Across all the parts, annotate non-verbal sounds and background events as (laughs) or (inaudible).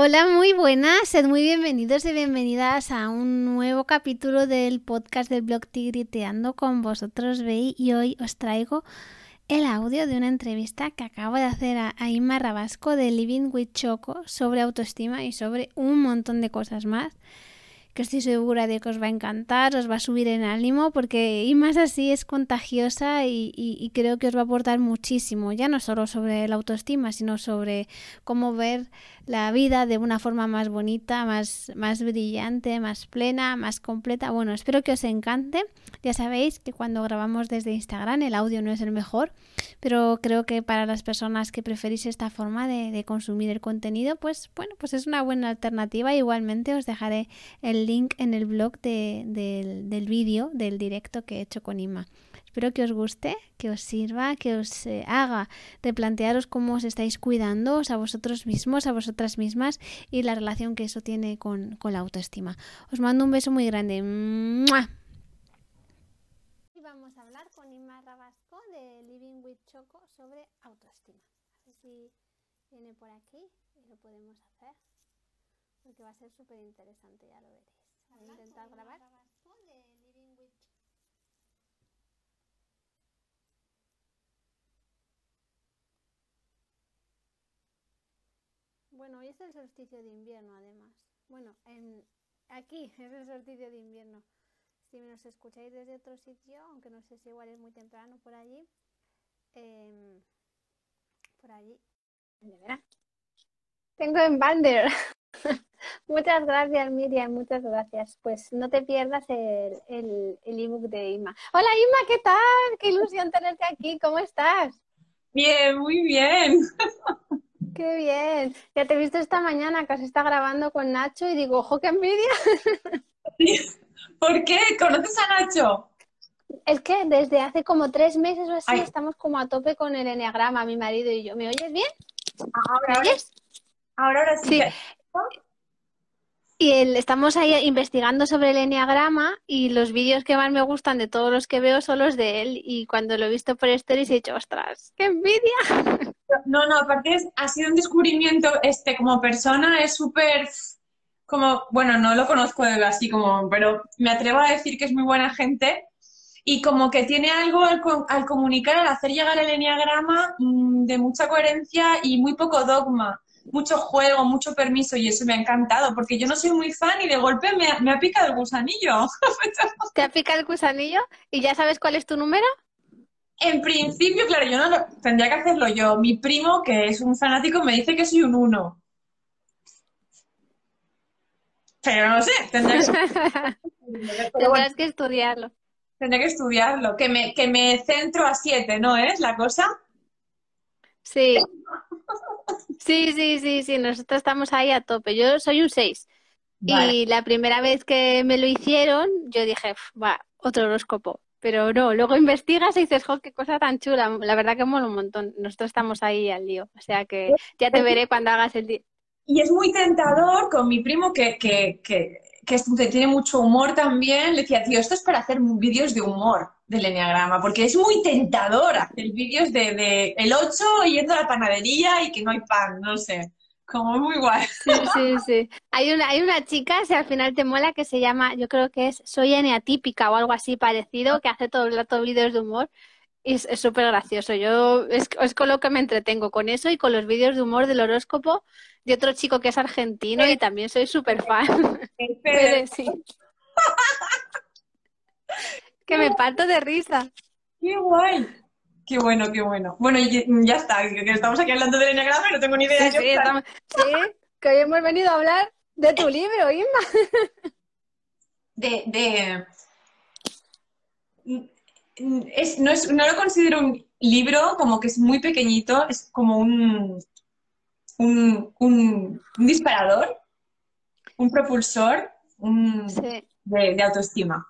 Hola, muy buenas, sed muy bienvenidos y bienvenidas a un nuevo capítulo del podcast del blog Tigriteando con vosotros, veis, y hoy os traigo el audio de una entrevista que acabo de hacer a, a Inma Rabasco de Living with Choco sobre autoestima y sobre un montón de cosas más que estoy segura de que os va a encantar, os va a subir en ánimo, porque y más así es contagiosa y, y, y, creo que os va a aportar muchísimo, ya no solo sobre la autoestima, sino sobre cómo ver la vida de una forma más bonita, más, más brillante, más plena, más completa. Bueno, espero que os encante. Ya sabéis que cuando grabamos desde Instagram el audio no es el mejor, pero creo que para las personas que preferís esta forma de, de consumir el contenido, pues bueno, pues es una buena alternativa. Igualmente os dejaré el link en el blog de, de, del vídeo del directo que he hecho con Ima. Espero que os guste, que os sirva, que os eh, haga replantearos cómo os estáis cuidando a vosotros mismos, a vosotras mismas y la relación que eso tiene con, con la autoestima. Os mando un beso muy grande. Y vamos a hablar con Inma Rabasco de Living with Choco sobre autoestima. Ver si viene por aquí y lo podemos hacer, porque va a ser súper interesante, ya lo veréis. Voy a intentar grabar. De Living with Choco. Bueno, hoy es el solsticio de invierno, además. Bueno, en, aquí (laughs) es el solsticio de invierno. Si nos escucháis desde otro sitio, aunque no sé si igual es muy temprano por allí, eh, por allí. Tengo en Bander. (laughs) muchas gracias, Miriam, muchas gracias. Pues no te pierdas el, el, el ebook de Ima. Hola, Ima, ¿qué tal? Qué ilusión tenerte aquí. ¿Cómo estás? Bien, muy bien. (laughs) Qué bien. Ya te he visto esta mañana que se está grabando con Nacho y digo, ojo, qué envidia. ¿Por qué? ¿Conoces a Nacho? Es que desde hace como tres meses o así Ay. estamos como a tope con el enneagrama, mi marido y yo. ¿Me oyes bien? Ahora, ¿Me oyes? Ahora, ahora sí. sí. Y el, estamos ahí investigando sobre el enneagrama y los vídeos que más me gustan de todos los que veo son los de él. Y cuando lo he visto por stories he dicho, ostras, qué envidia. (laughs) No, no, aparte es, ha sido un descubrimiento, este, como persona es súper, como, bueno, no lo conozco así como, pero me atrevo a decir que es muy buena gente y como que tiene algo al, al comunicar, al hacer llegar el enneagrama mmm, de mucha coherencia y muy poco dogma mucho juego, mucho permiso y eso me ha encantado porque yo no soy muy fan y de golpe me ha, me ha picado el gusanillo. (laughs) ¿Te ha picado el gusanillo? ¿Y ya sabes cuál es tu número? En principio, claro, yo no lo, tendría que hacerlo yo. Mi primo, que es un fanático, me dice que soy un uno. Pero no sé, tendría que... (laughs) Tendrás que estudiarlo. Tendría que estudiarlo. Que me, que me centro a siete, ¿no es la cosa? Sí. Sí, sí, sí, sí, nosotros estamos ahí a tope. Yo soy un 6. Vale. Y la primera vez que me lo hicieron, yo dije, va, otro horóscopo. Pero no, luego investigas y dices, jo, qué cosa tan chula. La verdad que mola un montón. Nosotros estamos ahí al lío. O sea que ya te veré cuando hagas el día. Y es muy tentador con mi primo que, que, que, que tiene mucho humor también. Le decía, tío, esto es para hacer vídeos de humor del enneagrama, porque es muy tentador hacer vídeos de, de, el 8 yendo a la panadería y que no hay pan, no sé. Como muy guay. Sí, sí, sí. Hay una, hay una chica, si al final te mola, que se llama, yo creo que es Soy Eneatípica o algo así parecido, que hace todo el rato vídeos de humor. Y es súper gracioso. Yo es, es, con lo que me entretengo, con eso y con los vídeos de humor del horóscopo de otro chico que es argentino y también soy súper fan. (laughs) Pero, sí. que me parto de risa. ¡Qué guay! Qué bueno, qué bueno. Bueno, y ya está, que estamos aquí hablando del enneagrama y no tengo ni idea. Sí, sí, estamos, sí, que hoy hemos venido a hablar de tu libro, Inma. De, de... Es, no, es, no lo considero un libro, como que es muy pequeñito, es como un, un, un, un disparador, un propulsor un, sí. de, de autoestima.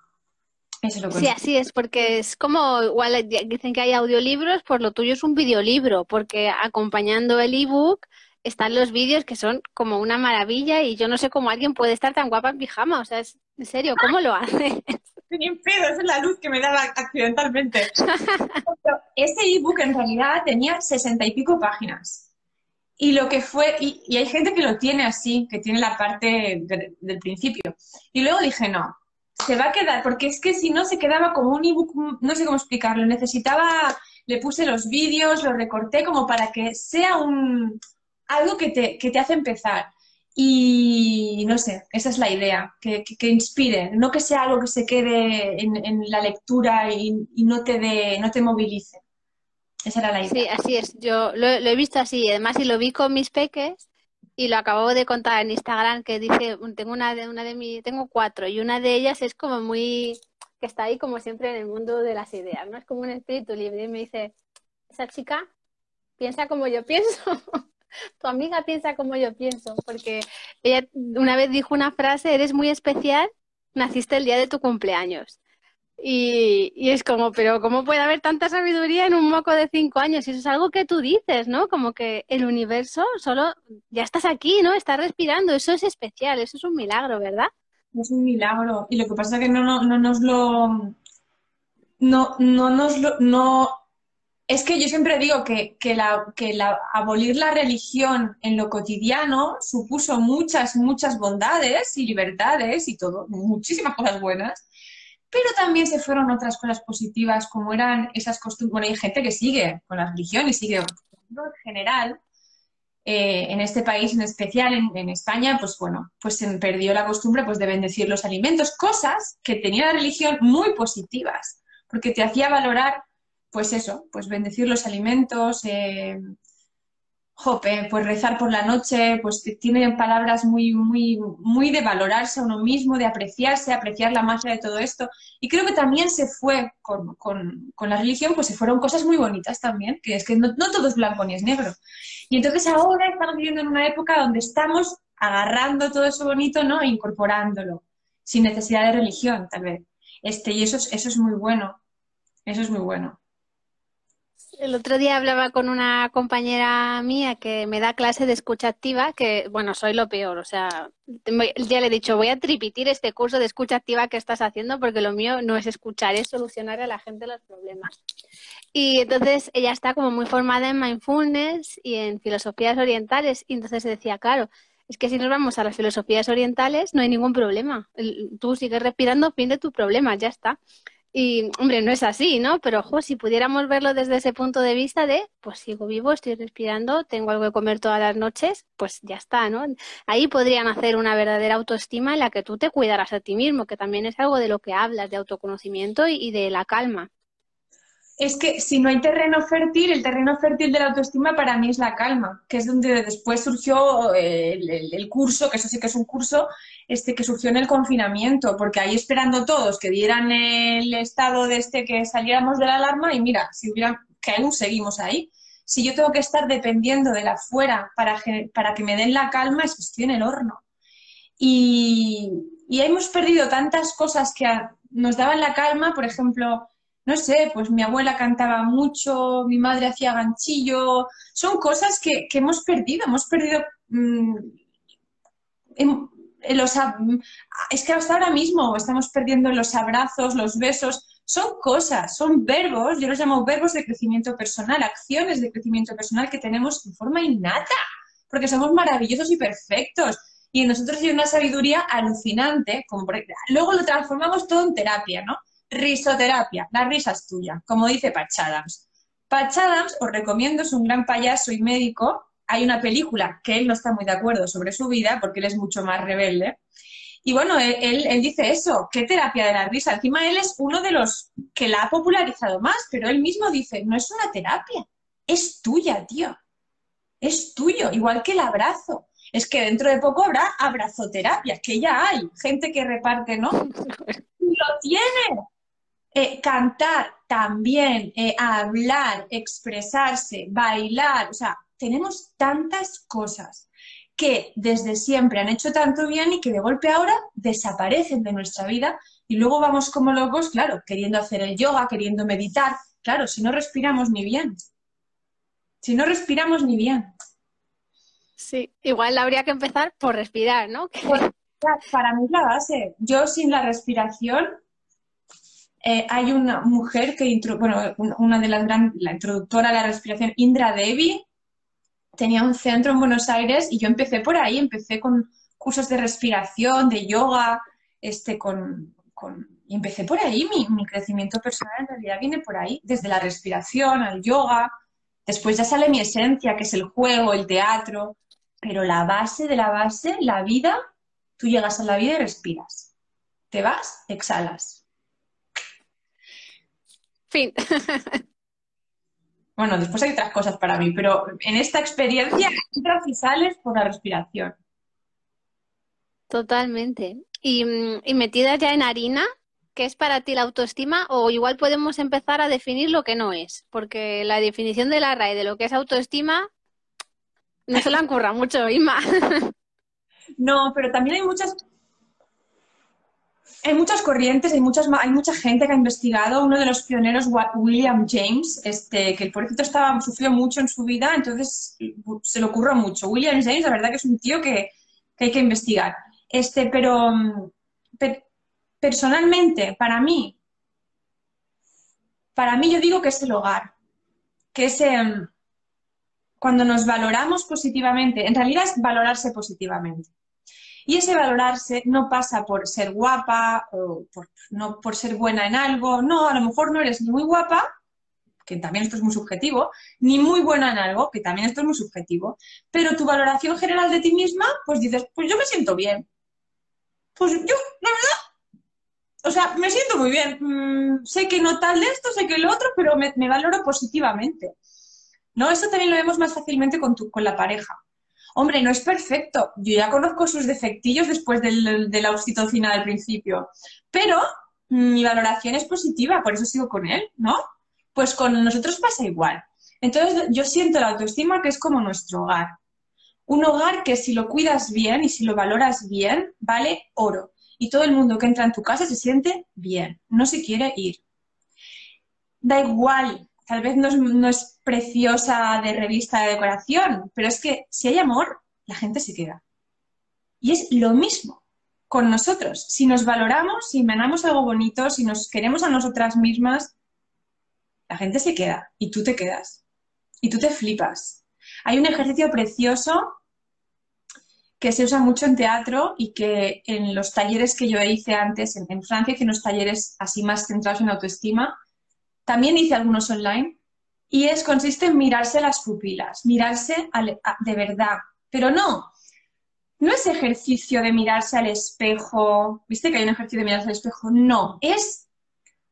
Eso lo sí, así es, porque es como, igual dicen que hay audiolibros, pues lo tuyo es un videolibro, porque acompañando el ebook están los vídeos que son como una maravilla y yo no sé cómo alguien puede estar tan guapa en pijama, o sea, es, en serio, ¿cómo lo hace? Ni pedo, esa es la luz que me daba accidentalmente. Ese ebook en realidad tenía sesenta y pico páginas. Y lo que fue, y, hay gente que lo tiene así, que tiene la parte del principio. Y luego dije, no, se va a quedar, porque es que si no se quedaba como un ebook, no sé cómo explicarlo, necesitaba, le puse los vídeos, lo recorté como para que sea un algo que te, que te hace empezar. Y no sé, esa es la idea, que, inspire, no que sea algo que se quede en, la lectura y, no, te de, no te movilice. Esa era la idea. Sí, así es. Yo lo, he visto así. Además, y lo vi con mis peques y lo acabo de contar en Instagram que dice, tengo una de, una de mi, tengo cuatro y una de ellas es como muy, que está ahí como siempre en el mundo de las ideas, ¿no? Es como un espíritu libre y me dice, esa chica piensa como yo pienso. (laughs) (laughs) tu amiga piensa como yo pienso, porque ella una vez dijo una frase, eres muy especial, naciste el día de tu cumpleaños. Y, y, es como, pero ¿cómo puede haber tanta sabiduría en un moco de cinco años? Y eso es algo que tú dices, ¿no? Como que el universo solo, ya estás aquí, ¿no? Estás respirando, eso es especial, eso es un milagro, ¿verdad? Es un milagro. Y lo que pasa es que no, no, no nos lo... No, no nos lo... No, es que yo siempre digo que, que, la, que la, abolir la religión en lo cotidiano supuso muchas, muchas bondades y libertades y todo, muchísimas cosas buenas, pero también se fueron otras cosas positivas como eran esas costumbres. Bueno, hay gente que sigue con la religión y sigue en general. Eh, en este país en especial, en, España, pues bueno, pues se perdió la costumbre pues, de bendecir los alimentos, cosas que tenía la religión muy positivas, porque te hacía valorar pues eso, pues bendecir los alimentos, eh, jope, pues rezar por la noche, pues tiene palabras muy, muy, muy de valorarse a uno mismo, de apreciarse, apreciar la magia de todo esto. Y creo que también se fue con, la religión, pues se fueron cosas muy bonitas también, que es que no, todo es blanco ni es negro. Y entonces ahora estamos viviendo en una época donde estamos agarrando todo eso bonito, ¿no? E incorporándolo, sin necesidad de religión, tal vez. Este, y eso eso es muy bueno. Eso es muy bueno. El otro día hablaba con una compañera mía que me da clase de escucha activa, que bueno, soy lo peor, o sea, ya le he dicho, voy a tripitir este curso de escucha activa que estás haciendo porque lo mío no es escuchar, es solucionar a la gente los problemas. Y entonces ella está como muy formada en mindfulness y en filosofías orientales y entonces decía, claro, es que si nos vamos a las filosofías orientales no hay ningún problema. Tú sigues respirando, fin de tu problema, ya está. Y, hombre, no es así, ¿no? Pero, ojo, si pudiéramos verlo desde ese punto de vista de, pues sigo vivo, estoy respirando, tengo algo que comer todas las noches, pues ya está, ¿no? Ahí podrían hacer una verdadera autoestima en la que tú te cuidaras a ti mismo, que también es algo de lo que hablas, de autoconocimiento y de la calma es que si no hay terreno fértil, el terreno fértil de la autoestima para mí es la calma, que es donde después surgió el, curso, que eso sí que es un curso, este que surgió en el confinamiento, porque ahí esperando todos que dieran el estado de este que saliéramos de la alarma y mira, si hubiera, que aún seguimos ahí. Si yo tengo que estar dependiendo de la fuera para, para que me den la calma, es que estoy en el horno. Y, y hemos perdido tantas cosas que nos daban la calma, por ejemplo, no sé, pues mi abuela cantaba mucho, mi madre hacía ganchillo, son cosas que, hemos perdido, hemos perdido mm, los, es que hasta ahora mismo estamos perdiendo los abrazos, los besos, son cosas, son verbos, yo los llamo verbos de crecimiento personal, acciones de crecimiento personal que tenemos en forma innata, porque somos maravillosos y perfectos. Y en nosotros hay una sabiduría alucinante, como luego lo transformamos todo en terapia, ¿no? Risoterapia, la risa es tuya, como dice Patch Adams. Patch Adams, os recomiendo, es un gran payaso y médico. Hay una película que él no está muy de acuerdo sobre su vida porque él es mucho más rebelde. Y bueno, él, él, dice eso, ¿qué terapia de la risa? Encima él es uno de los que la ha popularizado más, pero él mismo dice, no es una terapia, es tuya, tío. Es tuyo, igual que el abrazo. Es que dentro de poco habrá abrazoterapia, que ya hay gente que reparte, ¿no? (laughs) Lo tiene. Eh, cantar también, eh, hablar, expresarse, bailar, o sea, tenemos tantas cosas que desde siempre han hecho tanto bien y que de golpe ahora desaparecen de nuestra vida y luego vamos como locos, claro, queriendo hacer el yoga, queriendo meditar, claro, si no respiramos ni bien, si no respiramos ni bien. Sí, igual habría que empezar por respirar, ¿no? Pues, para mí es la base. Yo sin la respiración eh, hay una mujer que, bueno, una de las grandes, la introductora de la respiración, Indra Devi, tenía un centro en Buenos Aires y yo empecé por ahí, empecé con cursos de respiración, de yoga, este, con, y empecé por ahí, mi, mi, crecimiento personal en realidad viene por ahí, desde la respiración al yoga, después ya sale mi esencia, que es el juego, el teatro, pero la base de la base, la vida, tú llegas a la vida y respiras. Te vas, exhalas. Fin. (laughs) bueno, después hay otras cosas para mí, pero en esta experiencia entras y sales por la respiración. Totalmente. Y, mm, y metida ya en harina, ¿qué es para ti la autoestima? O igual podemos empezar a definir lo que no es, porque la definición de la RAE de lo que es autoestima no se la ocurra mucho, Ima. (laughs) No, pero también hay muchas, hay muchas corrientes, hay, muchas, hay mucha gente que ha investigado. Uno de los pioneros, William James, este, que el pobrecito estaba, sufrió mucho en su vida, entonces se le ocurrió mucho. William James, la verdad que es un tío que, hay que investigar. Este, pero personalmente, para mí, para mí yo digo que es el hogar, que es... Em, cuando nos valoramos positivamente, en realidad es valorarse positivamente. Y ese valorarse no pasa por ser guapa o por, no por ser buena en algo, no, a lo mejor no eres ni muy guapa, que también esto es muy subjetivo, ni muy buena en algo, que también esto es muy subjetivo, pero tu valoración general de ti misma, pues dices, pues yo me siento bien. Pues yo, la verdad, o sea, me siento muy bien. Mm, sé que no tal de esto, sé que lo otro, pero me, me valoro positivamente. ¿no? Eso también lo vemos más fácilmente con, tu, con la pareja. Hombre, no es perfecto. Yo ya conozco sus defectillos después del, de la oxitocina del principio. Pero mi valoración es positiva, por eso sigo con él, ¿no? Pues con nosotros pasa igual. Entonces, yo siento la autoestima que es como nuestro hogar. Un hogar que si lo cuidas bien y si lo valoras bien, vale oro. Y todo el mundo que entra en tu casa se siente bien, no se quiere ir. Da igual tal vez no es, preciosa de revista de decoración, pero es que si hay amor, la gente se queda. Y es lo mismo con nosotros. Si nos valoramos, si emanamos algo bonito, si nos queremos a nosotras mismas, la gente se queda y tú te quedas. Y tú te flipas. Hay un ejercicio precioso que se usa mucho en teatro y que en los talleres que yo hice antes, en, en Francia hice unos talleres así más centrados en autoestima, también hice algunos online y es, consiste en mirarse las pupilas, mirarse de verdad. Pero no, no es ejercicio de mirarse al espejo. ¿Viste que hay un ejercicio de mirarse al espejo? No, es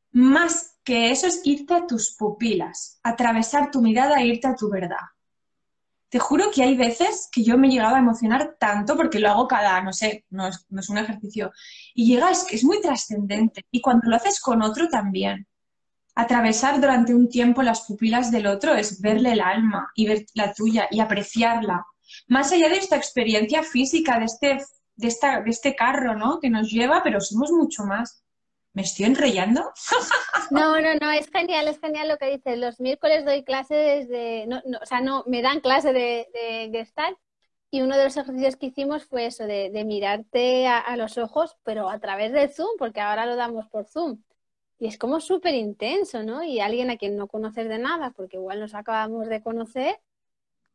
más que eso, es irte a tus pupilas, atravesar tu mirada e irte a tu verdad. Te juro que hay veces que yo me he llegado a emocionar tanto porque lo hago cada, no sé, no es, un ejercicio. Y llega, es es muy trascendente. Y cuando lo haces con otro también atravesar durante un tiempo las pupilas del otro es verle el alma y ver la tuya y apreciarla. Más allá de esta experiencia física, de este, de esta, de este carro, ¿no? Que nos lleva, pero somos mucho más. ¿Me estoy enrollando? (laughs) No, no, no, es genial, es genial lo que dices. Los miércoles doy clases de, no, no, o sea, no, me dan clase de, de Gestalt y uno de los ejercicios que hicimos fue eso, de, de mirarte a, a, los ojos, pero a través de Zoom, porque ahora lo damos por Zoom. Y es como súper intenso, ¿no? Y alguien a quien no conoces de nada, porque igual nos acabamos de conocer,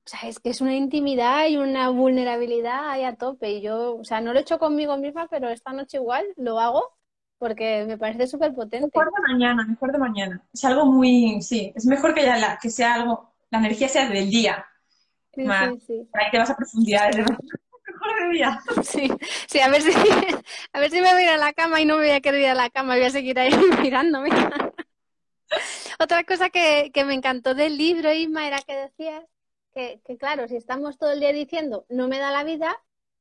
o sea, es que es una intimidad y una vulnerabilidad ahí a tope. Y yo, o sea, no lo he hecho conmigo misma, pero esta noche igual lo hago porque me parece súper potente. Mejor de mañana, mejor de mañana. Es algo muy, sí, es mejor que, ya la, que sea algo, la energía sea del día. Sí, sí, sí. Ahí te vas a profundidades (laughs) Sí, sí, a ver si, (laughs) a ver si me voy a ir a la cama y no me voy a querer ir a la cama, voy a seguir ahí (laughs) mirándome. Otra cosa que, que me encantó del libro, Isma, era que decías que, que, claro, si estamos todo el día diciendo no me da la vida,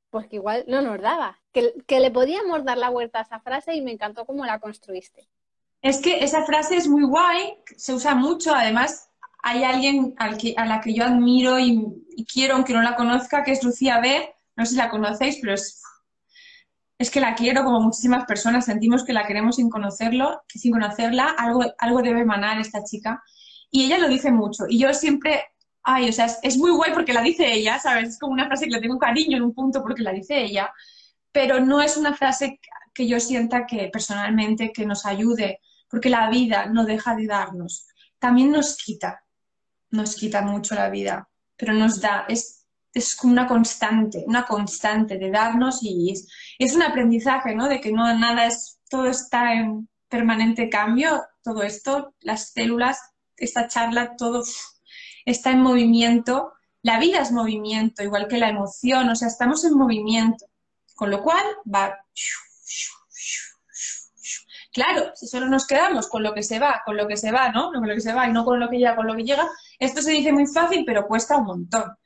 pues que igual no nos daba. Que, que le podíamos dar la vuelta a esa frase y me encantó cómo la construiste. Es que esa frase es muy guay, se usa mucho, además hay alguien al que, a la que yo admiro y, y quiero, aunque no la conozca, que es Lucía B., no sé si la conocéis, pero es, es que la quiero como muchísimas personas, sentimos que la queremos sin conocerlo, sin conocerla, algo, algo debe emanar esta chica. Y ella lo dice mucho. Y yo siempre, ay, o sea, es, muy guay porque la dice ella, ¿sabes? Es como una frase que le tengo cariño en un punto porque la dice ella, pero no es una frase que yo sienta que personalmente que nos ayude, porque la vida no deja de darnos. También nos quita, nos quita mucho la vida pero nos da, es, es una constante, una constante de darnos y es, un aprendizaje, ¿no? De que no nada es, todo está en permanente cambio, todo esto, las células, esta charla, todo está en movimiento. La vida es movimiento, igual que la emoción, o sea, estamos en movimiento, con lo cual va Claro, si solo nos quedamos con lo que se va, con lo que se va, ¿no? Con lo que se va y no con lo que llega, con lo que llega, esto se dice muy fácil, pero cuesta un montón.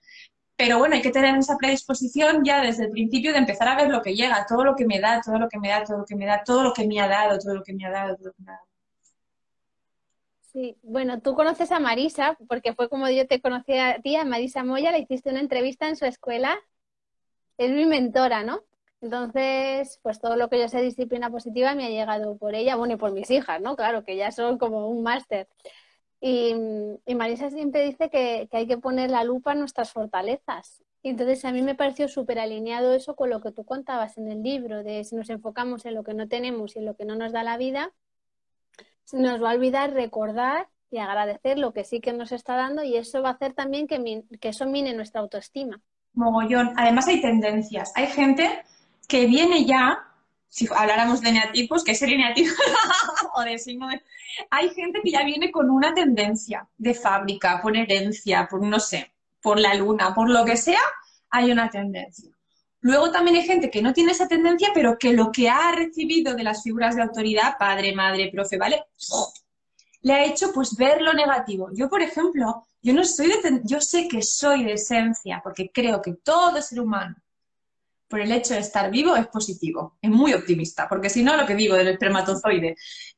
Pero bueno, hay que tener esa predisposición ya desde el principio de empezar a ver lo que llega, todo lo que me da, todo lo que me da, todo lo que me da, todo lo que me ha dado, todo lo que me ha dado, todo lo que me ha dado. Sí, bueno, tú conoces a Marisa, porque fue como yo te conocí a ti, a Marisa Moya, le hiciste una entrevista en su escuela. Es mi mentora, ¿no? Entonces, pues todo lo que yo sé de disciplina positiva me ha llegado por ella, bueno, y por mis hijas, ¿no? Claro, que ya son como un máster. Y, Marisa siempre dice que, hay que poner la lupa en nuestras fortalezas. Y entonces a mí me pareció súper alineado eso con lo que tú contabas en el libro, de si nos enfocamos en lo que no tenemos y en lo que no nos da la vida, nos va a olvidar recordar y agradecer lo que sí que nos está dando y eso va a hacer también que, que eso mine nuestra autoestima. Mogollón. Además hay tendencias. Hay gente que viene ya, si habláramos de neatipos, que es el eneatipo (laughs) o de signo de... Hay gente que ya viene con una tendencia de fábrica, por herencia, por no sé, por la luna, por lo que sea, hay una tendencia. Luego también hay gente que no tiene esa tendencia, pero que lo que ha recibido de las figuras de autoridad, padre, madre, profe, ¿vale? Le ha hecho pues ver lo negativo. Yo, por ejemplo, yo no soy yo sé que soy de esencia, porque creo que todo ser humano por el hecho de estar vivo es positivo, es muy optimista, porque si no, lo que digo del espermatozoide.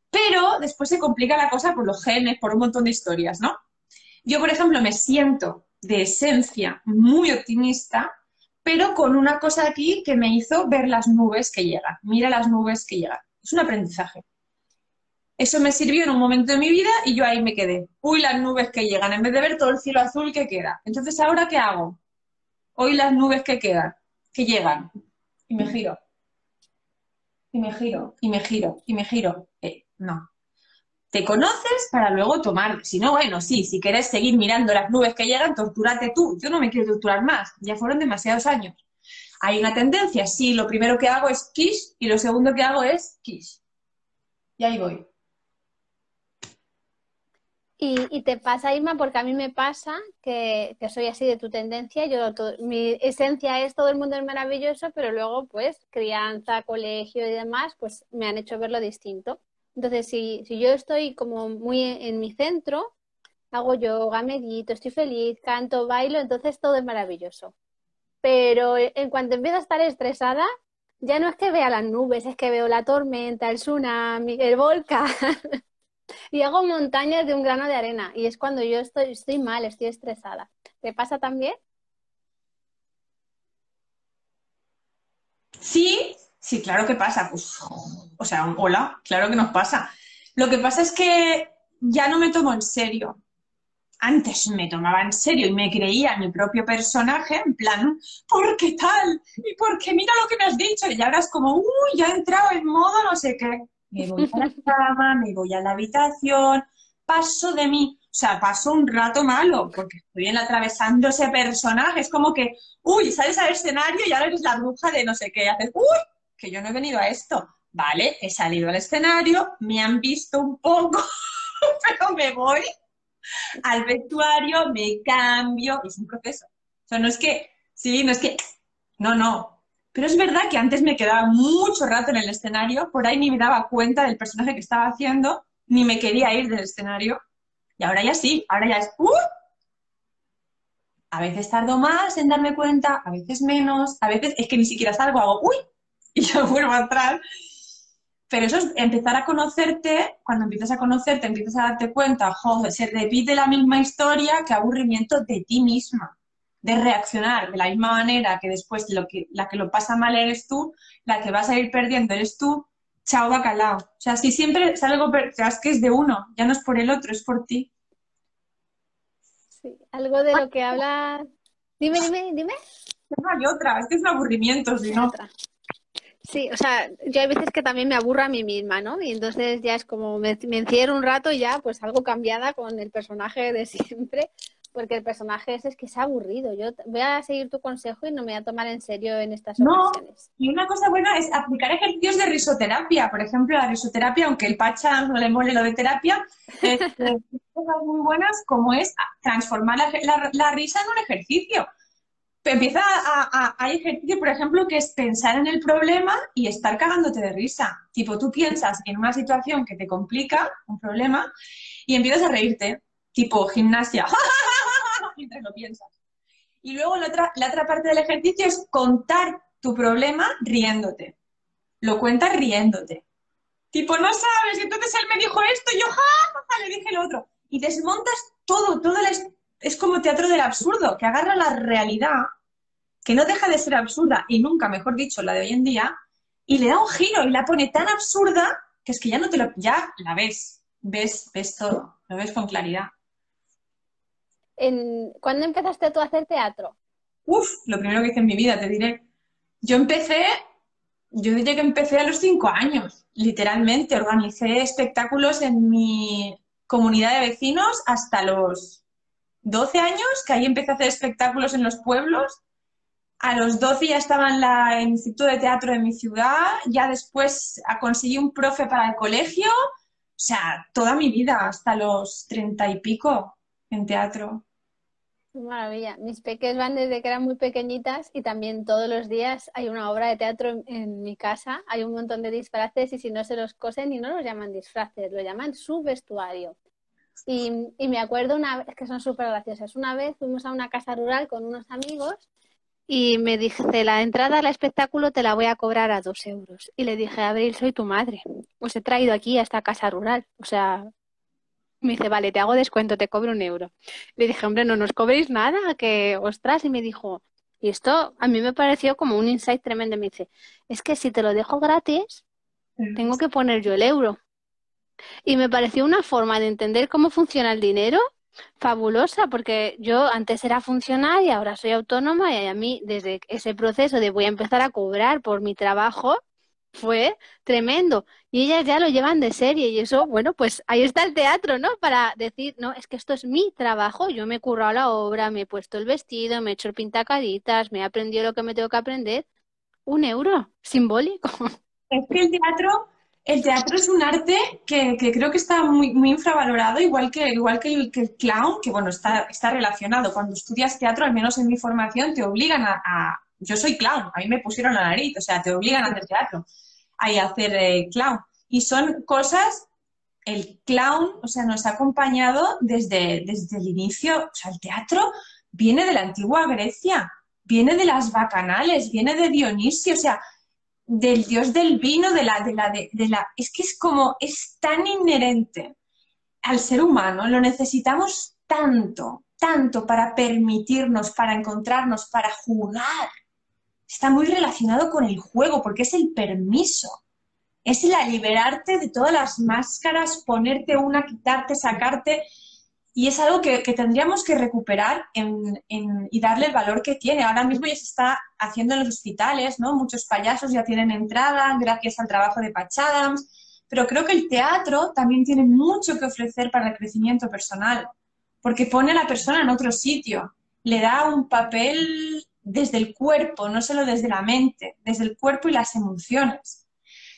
Pero después se complica la cosa por los genes, por un montón de historias, ¿no? Yo, por ejemplo, me siento de esencia muy optimista, pero con una cosa aquí que me hizo ver las nubes que llegan. Mira las nubes que llegan. Es un aprendizaje. Eso me sirvió en un momento de mi vida y yo ahí me quedé. Uy, las nubes que llegan, en vez de ver todo el cielo azul que queda. Entonces, ¿ahora qué hago? Hoy las nubes que quedan que llegan y me giro. Y me giro, y me giro, y me giro. Eh, no. Te conoces para luego tomar. Si no, bueno, sí, si quieres seguir mirando las nubes que llegan, tortúrate tú. Yo no me quiero torturar más. Ya fueron demasiados años. Hay una tendencia, sí, lo primero que hago es kish y lo segundo que hago es kish. Y ahí voy. Y, te pasa, Irma, porque a mí me pasa que, soy así de tu tendencia. Yo, mi esencia es todo el mundo es maravilloso, pero luego, pues, crianza, colegio y demás, pues me han hecho verlo distinto. Entonces, si, si yo estoy como muy en mi centro, hago yoga, medito, estoy feliz, canto, bailo, entonces todo es maravilloso. Pero en cuanto empiezo a estar estresada, ya no es que vea las nubes, es que veo la tormenta, el tsunami, el volcán. (laughs) y hago montañas de un grano de arena. Y es cuando yo estoy, estoy mal, estoy estresada. ¿Te pasa también? Sí, sí, claro que pasa. Pues, o sea, hola, claro que nos pasa. Lo que pasa es que ya no me tomo en serio. Antes me tomaba en serio y me creía mi propio personaje, en plan, ¿por qué tal? ¿Y por qué mira lo que me has dicho? Y ahora es como, uy, ya he entrado en modo no sé qué me voy a la cama, me voy a la habitación, paso de mí, o sea, paso un rato malo, porque estoy en atravesando ese personaje, es como que, uy, sales al escenario y ahora eres la bruja de no sé qué, haces, uy, que yo no he venido a esto. Vale, he salido al escenario, me han visto un poco, (laughs) pero me voy al vestuario, me cambio, es un proceso. O sea, no es que, sí, no es que, no, no, pero es verdad que antes me quedaba mucho rato en el escenario, por ahí ni me daba cuenta del personaje que estaba haciendo, ni me quería ir del escenario. Y ahora ya sí, ahora ya es... ¡uh! A veces tardo más en darme cuenta, a veces menos, a veces es que ni siquiera salgo, hago ¡uy! (laughs) Y ya vuelvo a entrar. Pero eso es empezar a conocerte, cuando empiezas a conocerte, empiezas a darte cuenta, joder, se repite la misma historia, que aburrimiento de ti misma de reaccionar de la misma manera que después lo que, la que lo pasa mal eres tú, la que vas a ir perdiendo eres tú, chao bacalao. O sea, si siempre es algo, es que es de uno, ya no es por el otro, es por ti. Sí, algo de lo que habla... Dime, dime, dime. No hay otra, es que es un aburrimiento, si no. Sí, o sea, yo hay veces que también me aburro a mí misma, ¿no? Y entonces ya es como me, me encierro un rato y ya pues algo cambiada con el personaje de siempre porque el personaje ese es que es aburrido. Yo voy a seguir tu consejo y no me voy a tomar en serio en estas no, ocasiones. Y una cosa buena es aplicar ejercicios de risoterapia. Por ejemplo, la risoterapia, aunque el Pacha no le mole lo de terapia, es, (laughs) cosas muy buenas como es transformar la, risa en un ejercicio. Empieza a, hay ejercicio, por ejemplo, que es pensar en el problema y estar cagándote de risa. Tipo, tú piensas en una situación que te complica, un problema, y empiezas a reírte. Tipo, gimnasia. (laughs) mientras lo piensas. Y luego la otra, parte del ejercicio es contar tu problema riéndote. Lo cuentas riéndote. Tipo, no sabes, entonces él me dijo esto, y yo ja, le dije lo otro. Y desmontas todo, todo es, es como teatro del absurdo, que agarra la realidad, que no deja de ser absurda, y nunca, mejor dicho, la de hoy en día, y le da un giro y la pone tan absurda que es que ya no te lo, ya la ves, ves, ves todo, lo ves con claridad. ¿Cuándo empezaste tú a hacer teatro? Uf, lo primero que hice en mi vida, te diré. Yo empecé, yo diría que empecé a los cinco años, literalmente. Organicé espectáculos en mi comunidad de vecinos hasta los 12 años, que ahí empecé a hacer espectáculos en los pueblos. A los 12 ya estaba en la, el Instituto de Teatro de mi ciudad, ya después conseguí un profe para el colegio, o sea, toda mi vida, hasta los treinta y pico en teatro. Maravilla. Mis peques van desde que eran muy pequeñitas y también todos los días hay una obra de teatro en, mi casa. Hay un montón de disfraces y si no se los cosen y no los llaman disfraces, lo llaman su vestuario. Y, me acuerdo una vez, que son súper graciosas, una vez fuimos a una casa rural con unos amigos y me dice, la entrada al espectáculo te la voy a cobrar a dos euros. Y le dije, Abril, soy tu madre. Os he traído aquí a esta casa rural. O sea, me dice, vale, te hago descuento, te cobro un euro. Le dije, hombre, no nos cobréis nada, que ostras. Y me dijo, y esto a mí me pareció como un insight tremendo. Me dice, es que si te lo dejo gratis, tengo que poner yo el euro. Y me pareció una forma de entender cómo funciona el dinero fabulosa, porque yo antes era funcionaria, ahora soy autónoma y a mí desde ese proceso de voy a empezar a cobrar por mi trabajo, fue tremendo. Y ellas ya lo llevan de serie y eso, bueno, pues ahí está el teatro, ¿no? Para decir, no, es que esto es mi trabajo, yo me he currado la obra, me he puesto el vestido, me he hecho el pintacaritas, me he aprendido lo que me tengo que aprender. Un euro, simbólico. (laughs) Es que el teatro, el teatro es un arte que, creo que está muy, muy infravalorado, igual que, igual que el, clown, que bueno, está, está relacionado. Cuando estudias teatro, al menos en mi formación, te obligan a yo soy clown, a mí me pusieron la nariz, o sea, te obligan a hacer teatro a hacer eh, clown. Y son cosas, el clown, o sea, nos ha acompañado desde, desde el inicio, o sea, el teatro viene de la antigua Grecia, viene de las bacanales, viene de Dionisio, o sea, del dios del vino, de la, de la, de, la, es que es como, es tan inherente al ser humano, lo necesitamos tanto, tanto para permitirnos, para encontrarnos, para jugar, está muy relacionado con el juego, porque es el permiso. Es la liberarte de todas las máscaras, ponerte una, quitarte, sacarte. Y es algo que, tendríamos que recuperar y darle el valor que tiene. Ahora mismo ya se está haciendo en los hospitales, ¿no? Muchos payasos ya tienen entrada gracias al trabajo de Patch Adams. Pero creo que el teatro también tiene mucho que ofrecer para el crecimiento personal, porque pone a la persona en otro sitio, le da un papel desde el cuerpo, no solo desde la mente, desde el cuerpo y las emociones.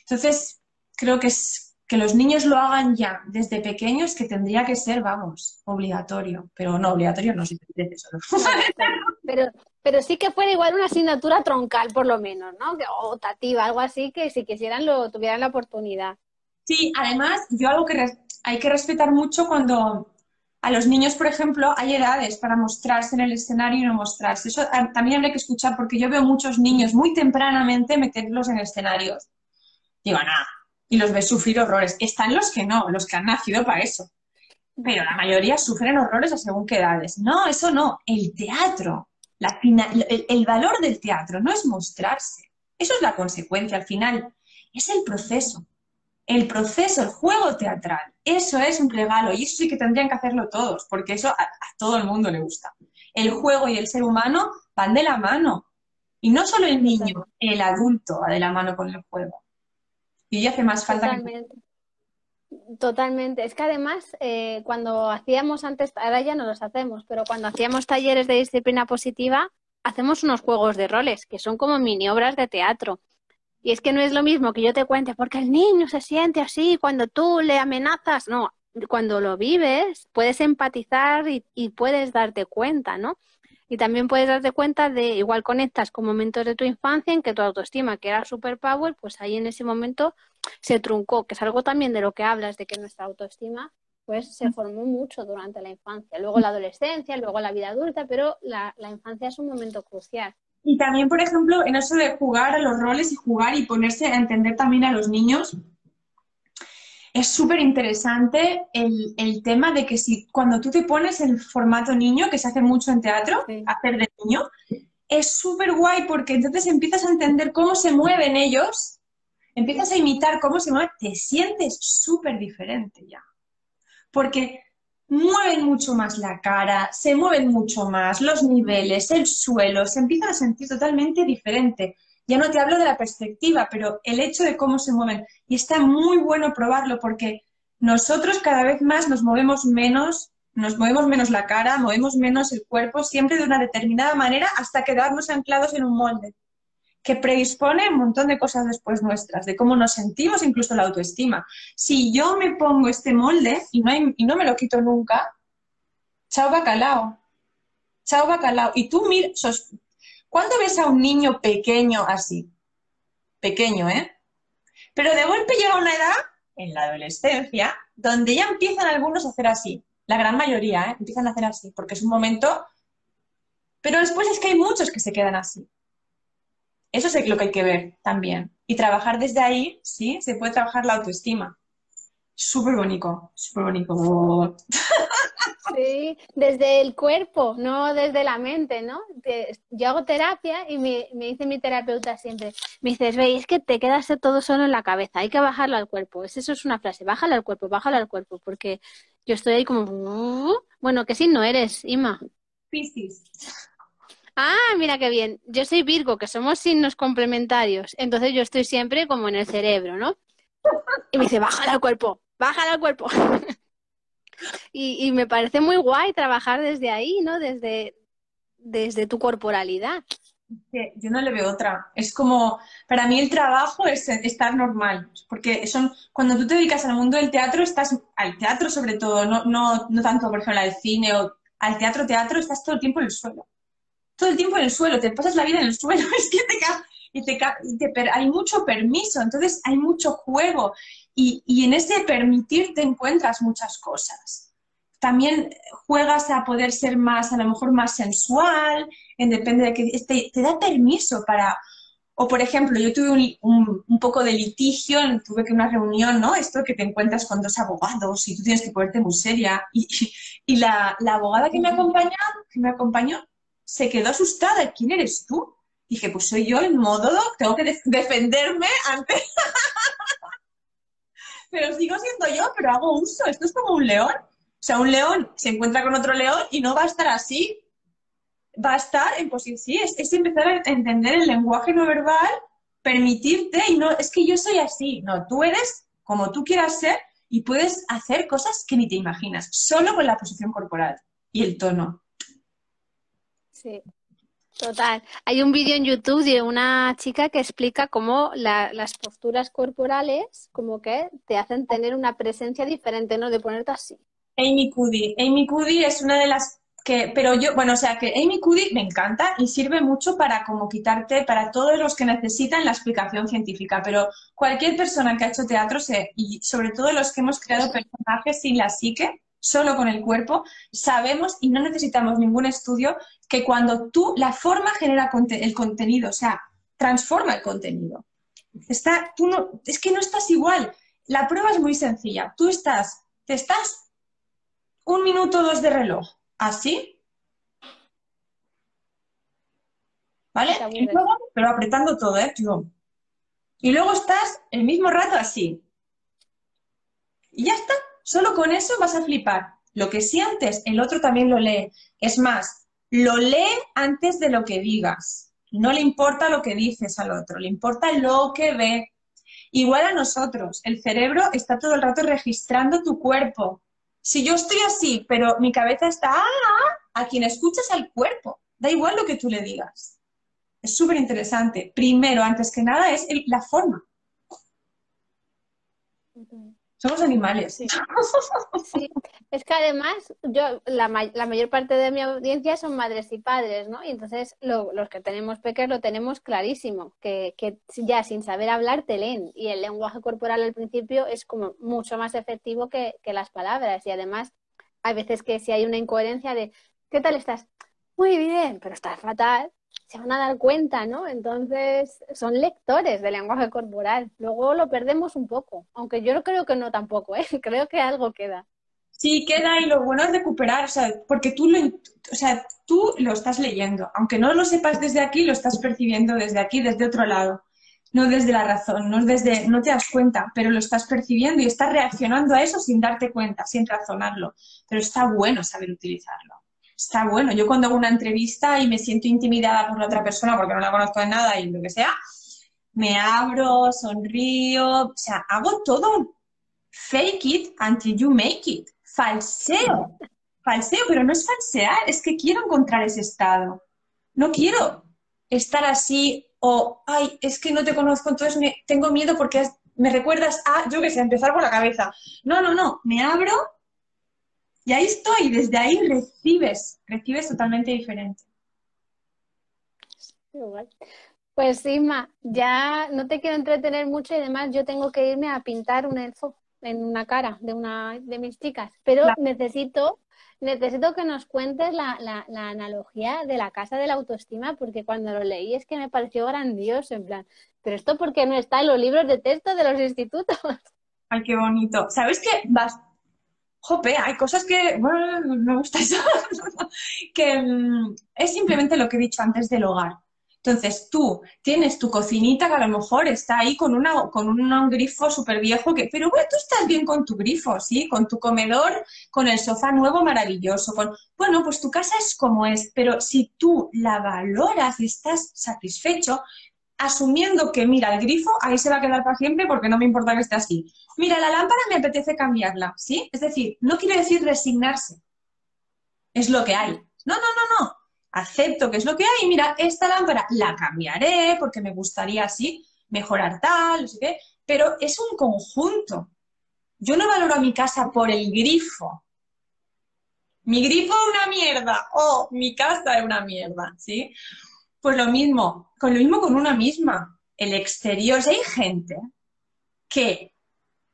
Entonces, creo que, es, que los niños lo hagan ya desde pequeños, que tendría que ser, vamos, obligatorio. Pero no, obligatorio no, si (laughs) Pero, pero sí que fuera igual una asignatura troncal, por lo menos, ¿no? O tativa, algo así, que si quisieran lo tuvieran la oportunidad. Sí, además, yo algo que hay que respetar mucho cuando a los niños, por ejemplo, hay edades para mostrarse en el escenario y no mostrarse. Eso también habría que escuchar porque yo veo muchos niños muy tempranamente meterlos en escenarios. Digo, nada, y los ves sufrir horrores. Están los que no, los que han nacido para eso. Pero la mayoría sufren horrores a según qué edades. No, eso no. El teatro, la el valor del teatro no es mostrarse. Eso es la consecuencia al final. Es el proceso el proceso, el juego teatral, eso es un regalo y eso sí que tendrían que hacerlo todos, porque eso a, todo el mundo le gusta. El juego y el ser humano van de la mano. Y no solo el niño, el adulto va de la mano con el juego. Y hace más falta Totalmente. Es que además, eh, cuando hacíamos antes, ahora ya no los hacemos, pero cuando hacíamos talleres de disciplina positiva, hacemos unos juegos de roles que son como mini obras de teatro. Y es que no es lo mismo que yo te cuente, porque el niño se siente así cuando tú le amenazas. No, cuando lo vives, puedes empatizar y, y puedes darte cuenta, ¿no? Y también puedes darte cuenta de, igual conectas con momentos de tu infancia en que tu autoestima, que era superpower, pues ahí en ese momento se truncó, que es algo también de lo que hablas, de que nuestra autoestima pues se formó mucho durante la infancia, luego la adolescencia, luego la vida adulta, pero la, la infancia es un momento crucial. Y también, por ejemplo, en eso de jugar a los roles y jugar y ponerse a entender también a los niños, es súper interesante el, el, tema de que si cuando tú te pones el formato niño, que se hace mucho en teatro, sí. hacer de niño, es súper guay porque entonces empiezas a entender cómo se mueven ellos, empiezas a imitar cómo se mueven, te sientes súper diferente ya. Porque mueven mucho más la cara, se mueven mucho más, los niveles, el suelo, se empiezan a sentir totalmente diferente. Ya no te hablo de la perspectiva, pero el hecho de cómo se mueven. Y está muy bueno probarlo porque nosotros cada vez más nos movemos menos, nos movemos menos la cara, movemos menos el cuerpo, siempre de una determinada manera hasta quedarnos anclados en un molde que predispone un montón de cosas después nuestras, de cómo nos sentimos, incluso la autoestima. Si yo me pongo este molde y no, y no me lo quito nunca, chao bacalao, chao bacalao. Y tú mira, sos, ¿cuándo ves a un niño pequeño así? Pequeño, ¿eh? Pero de golpe llega una edad, en la adolescencia, donde ya empiezan algunos a hacer así. La gran mayoría, ¿eh? Empiezan a hacer así, porque es un momento... Pero después es que hay muchos que se quedan así. Eso es lo que hay que ver también. Y trabajar desde ahí, sí, se puede trabajar la autoestima. Súper bonito, súper bonito. (laughs) Sí, desde el cuerpo, no desde la mente, ¿no? Yo hago terapia y me, me dice mi terapeuta siempre, me dices, veis que te quedas todo solo en la cabeza, hay que bajarlo al cuerpo. Eso es una frase, bájalo al cuerpo, bájalo al cuerpo, porque yo estoy ahí como, bueno, que sí no eres, Ima. Piscis. Ah, mira qué bien. Yo soy Virgo, que somos signos complementarios. Entonces yo estoy siempre como en el cerebro, ¿no? Y me dice, bájala al cuerpo, bájala al cuerpo. (laughs) y, y, me parece muy guay trabajar desde ahí, ¿no? Desde, desde tu corporalidad. Yo no le veo otra. Es como, para mí el trabajo es estar normal, porque son, cuando tú te dedicas al mundo del teatro, estás, al teatro sobre todo, no, no, no tanto, por ejemplo, al cine o al teatro, teatro, estás todo el tiempo en el suelo todo el tiempo en el suelo, te pasas la vida en el suelo, (laughs) es que te, y te, y te hay mucho permiso, entonces hay mucho juego y, y, en ese permitir te encuentras muchas cosas. También juegas a poder ser más, a lo mejor más sensual, en depende de que te, te da permiso para... O, por ejemplo, yo tuve un, un, un, poco de litigio, tuve que una reunión, ¿no? Esto que te encuentras con dos abogados y tú tienes que ponerte muy seria. Y, y la, la abogada que me acompañó, que me acompañó se quedó asustada. ¿Quién eres tú? Dije, pues soy yo en modo, tengo que de defenderme ante... (laughs) pero sigo siendo yo, pero hago uso. Esto es como un león. O sea, un león se encuentra con otro león y no va a estar así. Va a estar en posición. Sí, es, es empezar a entender el lenguaje no verbal, permitirte y no, es que yo soy así. No, tú eres como tú quieras ser y puedes hacer cosas que ni te imaginas, solo con la posición corporal y el tono. Sí, total. Hay un vídeo en YouTube de una chica que explica cómo la, las posturas corporales como que te hacen tener una presencia diferente, ¿no? De ponerte así. Amy Cuddy. Amy Cuddy es una de las que, pero yo, bueno, o sea que Amy Cuddy me encanta y sirve mucho para como quitarte, para todos los que necesitan la explicación científica, pero cualquier persona que ha hecho teatro y sobre todo los que hemos creado personajes sin la psique, solo con el cuerpo, sabemos y no necesitamos ningún estudio que cuando tú, la forma genera el contenido, o sea, transforma el contenido. Está, tú no, es que no estás igual. La prueba es muy sencilla. Tú estás, te estás un minuto o dos de reloj, así. ¿Vale? Y luego, pero apretando todo, ¿eh? Y luego estás el mismo rato así. Y ya está. Solo con eso vas a flipar. Lo que sientes, el otro también lo lee. Es más, lo lee antes de lo que digas. No le importa lo que dices al otro, le importa lo que ve. Igual a nosotros, el cerebro está todo el rato registrando tu cuerpo. Si yo estoy así, pero mi cabeza está, ah, a quien escuchas al cuerpo, da igual lo que tú le digas. Es súper interesante. Primero, antes que nada, es la forma. Somos animales. (laughs) Sí. Es que además, yo, la, mayor parte de mi audiencia son madres y padres, ¿no? Y entonces los que tenemos pequeños lo tenemos clarísimo, que, ya sin saber hablar te leen. Y el lenguaje corporal al principio es como mucho más efectivo que, que las palabras. Y además, hay veces que si hay una incoherencia de, ¿qué tal estás? Muy bien, pero estás fatal se van a dar cuenta, ¿no? Entonces, son lectores del lenguaje corporal. Luego lo perdemos un poco, aunque yo creo que no tampoco, ¿eh? (laughs) Creo que algo queda. Sí, queda y lo bueno es recuperar, o sea, porque tú lo, o sea, tú lo estás leyendo, aunque no lo sepas desde aquí, lo estás percibiendo desde aquí, desde otro lado, no desde la razón, no desde, no te das cuenta, pero lo estás percibiendo y estás reaccionando a eso sin darte cuenta, sin razonarlo. Pero está bueno saber utilizarlo está bueno. Yo cuando hago una entrevista y me siento intimidada por la otra persona porque no la conozco de nada y lo que sea, me abro, sonrío, o sea, hago todo. Fake it until you make it. Falseo. Falseo, pero no es falsear, es que quiero encontrar ese estado. No quiero estar así o, ay, es que no te conozco, entonces me, tengo miedo porque me recuerdas a, yo que sé, empezar por la cabeza. No, no, no, me abro y ahí estoy, desde ahí recibes, recibes totalmente diferente. Pues Isma, ya no te quiero entretener mucho y además yo tengo que irme a pintar un elfo en una cara de una de mis chicas, pero necesito necesito que nos cuentes la, la, analogía de la casa de la autoestima, porque cuando lo leí es que me pareció grandioso, en plan, pero esto porque no está en los libros de texto de los institutos. Ay, qué bonito. ¿Sabes qué? Vas, jope, hay cosas que, bueno, me gusta eso, (laughs) que mm, es simplemente lo que he dicho antes del hogar. Entonces tú tienes tu cocinita que a lo mejor está ahí con, una, con un, grifo súper viejo, que, pero bueno, tú estás bien con tu grifo, ¿sí? Con tu comedor, con el sofá nuevo maravilloso. Con, bueno, pues tu casa es como es, pero si tú la valoras y estás satisfecho, asumiendo que, mira, el grifo ahí se va a quedar para siempre porque no me importa que esté así. Mira, la lámpara me apetece cambiarla, ¿sí? Es decir, no quiere decir resignarse. Es lo que hay. No, no, no, no. Acepto que es lo que hay. Mira, esta lámpara la cambiaré porque me gustaría así mejorar tal, no sé qué. Pero es un conjunto. Yo no valoro mi casa por el grifo. Mi grifo es una mierda. Oh, mi casa es una mierda, ¿sí? Pues lo mismo, con lo mismo con una misma. El exterior, si hay gente que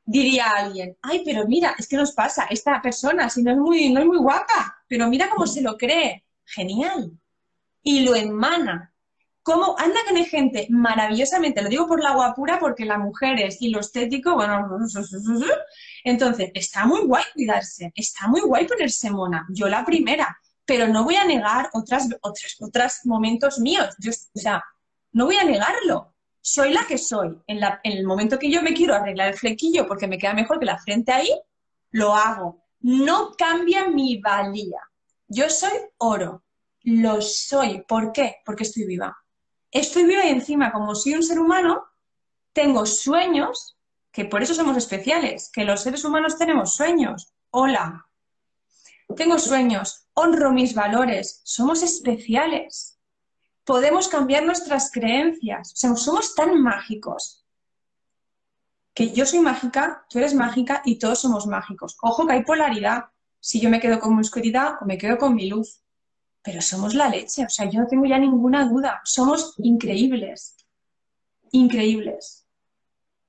diría a alguien, ay, pero mira, es que nos pasa, esta persona, si no es muy, no es muy guapa, pero mira cómo se lo cree. Genial. Y lo emana. ¿Cómo anda que hay gente maravillosamente? Lo digo por la guapura porque las mujeres y lo estético, bueno, entonces está muy guay cuidarse, está muy guay ponerse mona. Yo la primera, pero no voy a negar otros, momentos míos. Yo, o sea, no voy a negarlo. Soy la que soy. En, en el momento que yo me quiero arreglar el flequillo porque me queda mejor que la frente ahí, lo hago. No cambia mi valía. Yo soy oro. Lo soy. ¿Por qué? Porque estoy viva. Estoy viva y encima, como soy un ser humano, tengo sueños, que por eso somos especiales, que los seres humanos tenemos sueños. Hola. Tengo sueños, honro mis valores, somos especiales. Podemos cambiar nuestras creencias, somos tan mágicos. Que yo soy mágica, tú eres mágica y todos somos mágicos. Ojo que hay polaridad, si yo me quedo con mi oscuridad o me quedo con mi luz, pero somos la leche, o sea, yo no tengo ya ninguna duda, somos increíbles, increíbles.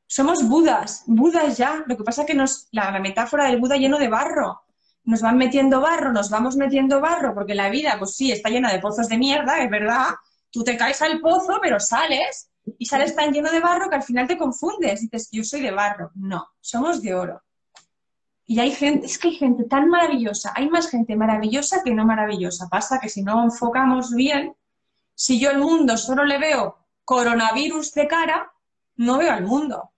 Somos budas, budas ya, lo que pasa es que nos, la metáfora del Buda lleno de barro, nos van metiendo barro, nos vamos metiendo barro, porque la vida, pues sí, está llena de pozos de mierda, es verdad. Tú te caes al pozo, pero sales y sales tan lleno de barro que al final te confundes. Dices, yo soy de barro. No, somos de oro. Y hay gente, es que hay gente tan maravillosa, hay más gente maravillosa que no maravillosa. Pasa que si no enfocamos bien, si yo el mundo solo le veo coronavirus de cara, no veo al mundo.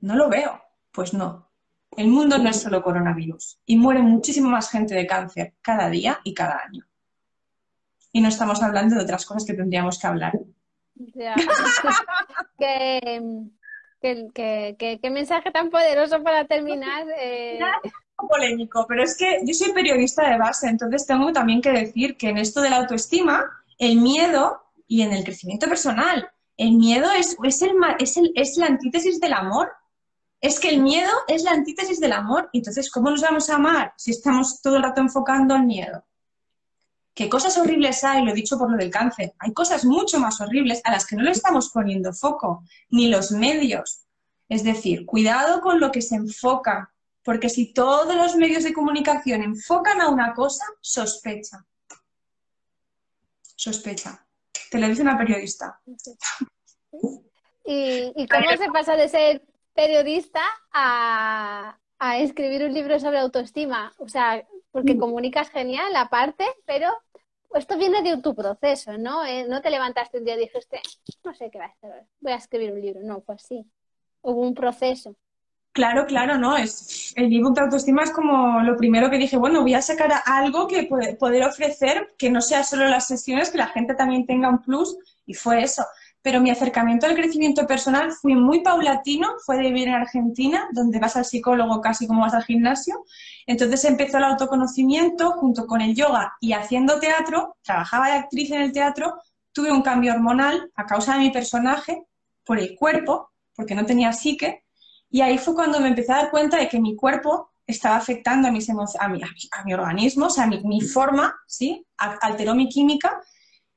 No lo veo. Pues no, el mundo no es solo coronavirus y muere muchísima más gente de cáncer cada día y cada año. Y no estamos hablando de otras cosas que tendríamos que hablar. (laughs) que, qué, mensaje tan poderoso para terminar. Eh... polémico, pero es que yo soy periodista de base, entonces tengo también que decir que en esto de la autoestima, el miedo y en el crecimiento personal, el miedo es, es, el, es, el, es la antítesis del amor. Es que el miedo es la antítesis del amor. Entonces, ¿cómo nos vamos a amar si estamos todo el rato enfocando el miedo? ¿Qué cosas horribles hay? Lo he dicho por lo del cáncer. Hay cosas mucho más horribles a las que no le estamos poniendo foco, ni los medios. Es decir, cuidado con lo que se enfoca, porque si todos los medios de comunicación enfocan a una cosa, sospecha. Sospecha. Te lo dice una periodista. ¿Y, cómo se pasa de ser periodista a, escribir un libro sobre autoestima? O sea, porque mm. comunicas genial aparte, pero esto viene de tu proceso, ¿no? Eh, no te levantaste un día y dijiste, no sé qué va a hacer, voy a escribir un libro. No, pues sí. Hubo un proceso. Claro, claro, no. Es, el ebook de autoestima es como lo primero que dije, bueno, voy a sacar algo que puede, poder ofrecer, que no sea solo las sesiones, que la gente también tenga un plus, y fue eso. Pero mi acercamiento al crecimiento personal fue muy paulatino, fue de vivir en Argentina, donde vas al psicólogo casi como vas al gimnasio. Entonces empezó el autoconocimiento junto con el yoga y haciendo teatro, trabajaba de actriz en el teatro, tuve un cambio hormonal a causa de mi personaje, por el cuerpo, porque no tenía psique, y ahí fue cuando me empecé a dar cuenta de que mi cuerpo estaba afectando a, mis a, mi, a mi organismo, o sea, mi, mi forma, ¿sí? Alteró mi química.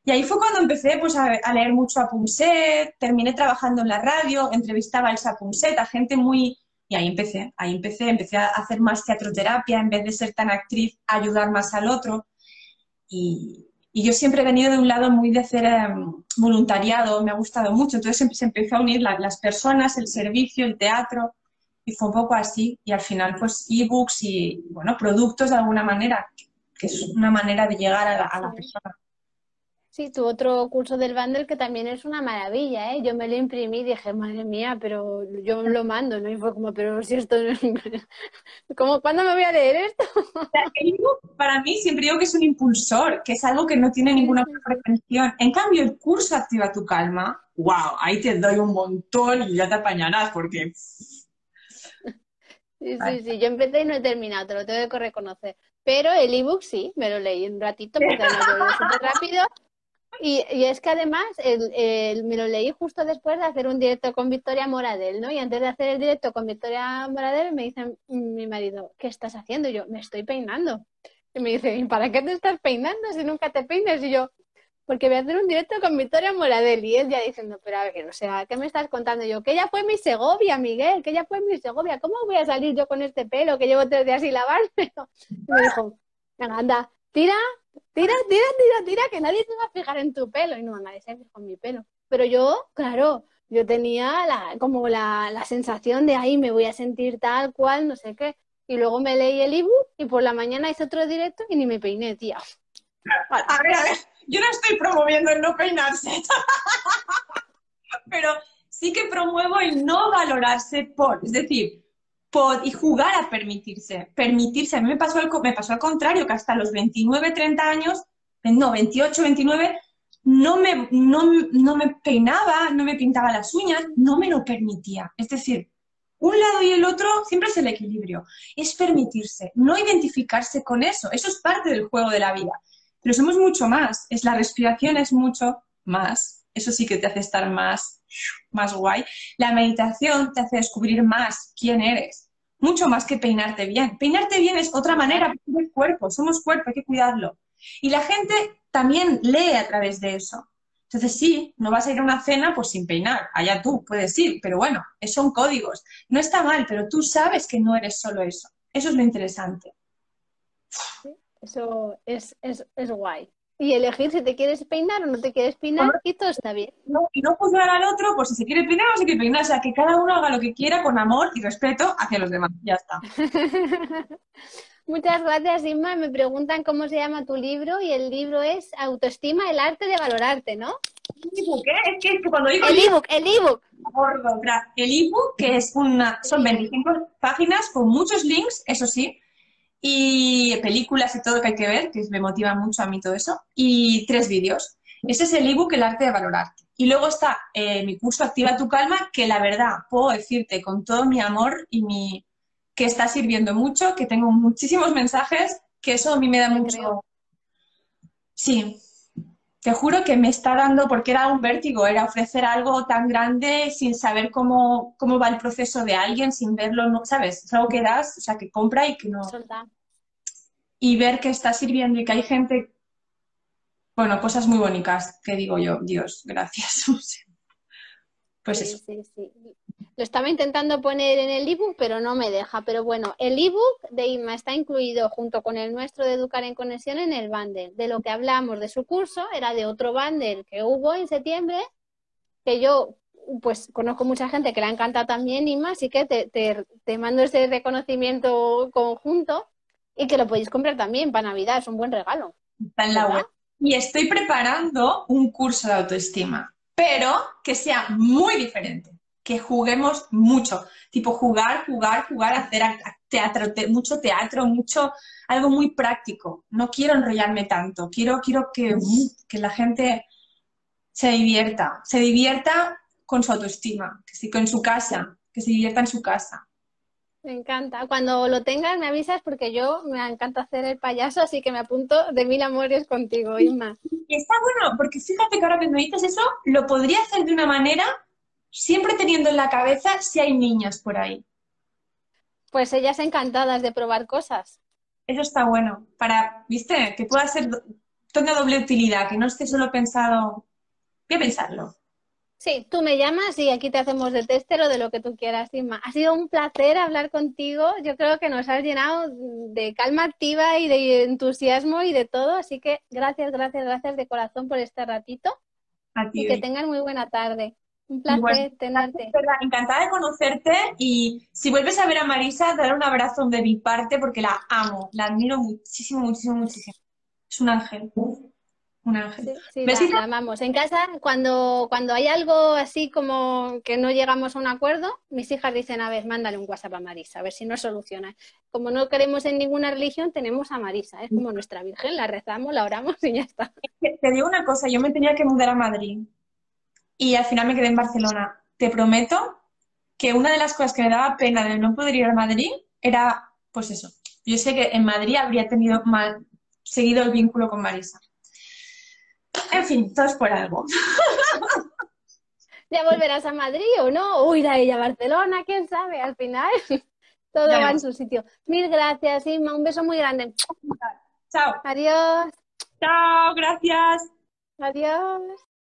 Y ahí fue cuando empecé pues, a, leer mucho a Punset, terminé trabajando en la radio, entrevistaba a Elsa Punset, a gente muy... Y ahí empecé, ahí empecé, empecé a hacer más teatroterapia, en vez de ser tan actriz, ayudar más al otro. Y, y yo siempre he venido de un lado muy de hacer em, voluntariado, me ha gustado mucho. Entonces se empezó a unir las personas, el servicio, el teatro, y fue un poco así. Y al final, pues, ebooks y, bueno, productos de alguna manera, que es una manera de llegar a la persona. Sí, tu otro curso del bundle que también es una maravilla, ¿eh? Yo me lo imprimí y dije, madre mía, pero yo lo mando, ¿no? Y fue como, pero si esto no es... (laughs) como, ¿Cuándo me voy a leer esto? El para mí siempre digo que es un impulsor, que es algo que no tiene ninguna prevención. En cambio, el curso Activa tu Calma, wow, ahí te doy un montón y ya te apañarás porque... (laughs) Sí, sí, sí, yo empecé y no he terminado, te lo tengo que reconocer. Pero el ebook sí, me lo leí un ratito porque además lo súper rápido y, es que además me lo leí justo después de hacer un directo con Victoria Moradel, ¿no? Y antes de hacer el directo con Victoria Moradel me dice mi marido, ¿qué estás haciendo? Y yo, me estoy peinando. Y me dice, ¿y para qué te estás peinando si nunca te peinas? Y yo, porque voy a hacer un directo con Victoria Moradel. Y él ya diciendo, pero a ver, o sea, ¿qué me estás contando? Y yo, que ella fue mi Segovia, Miguel, que ella fue mi Segovia. ¿Cómo voy a salir yo con este pelo que llevo tres días sin lavarme? (laughs) Y me dijo, anda, tira, tira, tira, tira, tira, que nadie se va a fijar en tu pelo. Y no, nadie se fijó en mi pelo. Pero yo, claro, yo tenía la, como la, la sensación de, ahí me voy a sentir tal cual, no sé qué. Y luego me leí el ebook y por la mañana hice otro directo y ni me peiné, tía. A ver, a ver, yo no estoy promoviendo el no peinarse, (laughs) pero sí que promuevo el no valorarse por, es decir, y jugar a permitirse. Permitirse. A mí me pasó, al, me pasó al contrario, que hasta los 29, 30 años, no, 28, 29, no me, no, me peinaba, no me pintaba las uñas, no me lo permitía. Es decir, un lado y el otro siempre es el equilibrio. Es permitirse, no identificarse con eso. Eso es parte del juego de la vida. Pero somos mucho más. Es la respiración es mucho más. Eso sí que te hace estar más, más guay. La meditación te hace descubrir más quién eres mucho más que peinarte bien. Peinarte bien es otra manera, porque cuerpo, somos cuerpo, hay que cuidarlo. Y la gente también lee a través de eso. Entonces sí, no vas a ir a una cena pues sin peinar, allá tú puedes ir, pero bueno, son códigos. No está mal, pero tú sabes que no eres solo eso. Eso es lo interesante. Eso es, es, es guay y elegir si te quieres peinar o no te quieres peinar y todo está bien. y no juzgar al otro por si se quiere peinar o se quiere peinar. O sea, que cada uno haga lo que quiera con amor y respeto hacia los demás. Ya está. (laughs) Muchas gracias, Inma. Me preguntan cómo se llama tu libro y el libro es Autoestima, el arte de valorarte, ¿no? ¿Qué? Es que, es que cuando digo el ebook, el ebook. El ebook, que es una, son 25 páginas con muchos links, eso sí, y películas y todo que hay que ver, que me motiva mucho a mí todo eso, y tres vídeos. Ese es el ebook El arte de valorarte. Y luego está eh, mi curso Activa tu calma, que la verdad puedo decirte con todo mi amor y mi que está sirviendo mucho, que tengo muchísimos mensajes, que eso a mí me da mucho. Sí, te juro que me está dando, porque era un vértigo, era ofrecer algo tan grande sin saber cómo, cómo va el proceso de alguien, sin verlo, no, ¿sabes? Es algo que das, o sea, que compra y que no. Y ver que está sirviendo y que hay gente bueno, cosas muy bonitas que digo yo, Dios, gracias. (laughs) pues eso. Sí, sí. Lo estaba intentando poner en el ebook, pero no me deja. Pero bueno, el ebook de Inma está incluido junto con el nuestro de Educar en Conexión en el bundle. De lo que hablamos de su curso era de otro bundle que hubo en septiembre, que yo pues conozco mucha gente que le ha encantado también, Inma, así que te, te mando ese reconocimiento conjunto y que lo podéis comprar también para Navidad, es un buen regalo. Está en la web y estoy preparando un curso de autoestima, pero que sea muy diferente, que juguemos mucho, tipo jugar, jugar, jugar, hacer teatro, mucho teatro, mucho, algo muy práctico. No quiero enrollarme tanto, quiero, quiero que, que la gente se divierta, se divierta con su autoestima, que sí, con su casa, que se divierta en su casa. Me encanta. Cuando lo tengas me avisas porque yo me encanta hacer el payaso, así que me apunto de mil amores contigo, Isma. Y está bueno, porque fíjate que ahora que me dices eso, lo podría hacer de una manera siempre teniendo en la cabeza si hay niñas por ahí. Pues ellas encantadas de probar cosas. Eso está bueno, para, viste, que pueda ser toda doble utilidad, que no esté solo pensado. Voy a pensarlo. Sí, tú me llamas y aquí te hacemos de tester o de lo que tú quieras, Inma. Ha sido un placer hablar contigo. Yo creo que nos has llenado de calma activa y de entusiasmo y de todo. Así que gracias, gracias, gracias de corazón por este ratito. A ti. Y que tengan muy buena tarde. Un placer tenerte. Encantada de conocerte y si vuelves a ver a Marisa, dar un abrazo de mi parte porque la amo, la admiro muchísimo, muchísimo, muchísimo. Es un ángel. Un ángel. Sí, la, amamos. En casa, cuando, cuando hay algo así como que no llegamos a un acuerdo, mis hijas dicen, a ver, mándale un WhatsApp a Marisa, a ver si nos soluciona. Como no queremos en ninguna religión, tenemos a Marisa, es como nuestra Virgen, la rezamos, la oramos y ya está. Te digo una cosa, yo me tenía que mudar a Madrid y al final me quedé en Barcelona. Te prometo que una de las cosas que me daba pena de no poder ir a Madrid era, pues eso, yo sé que en Madrid habría tenido mal, seguido el vínculo con Marisa. En fin, todo es por algo. ¿Ya volverás a Madrid o no? ¿O irá ella a Barcelona? ¿Quién sabe? Al final (laughs) todo va en su sitio. Mil gracias, Inma. Un beso muy grande. Chao. Adiós. Chao, gracias. Adiós.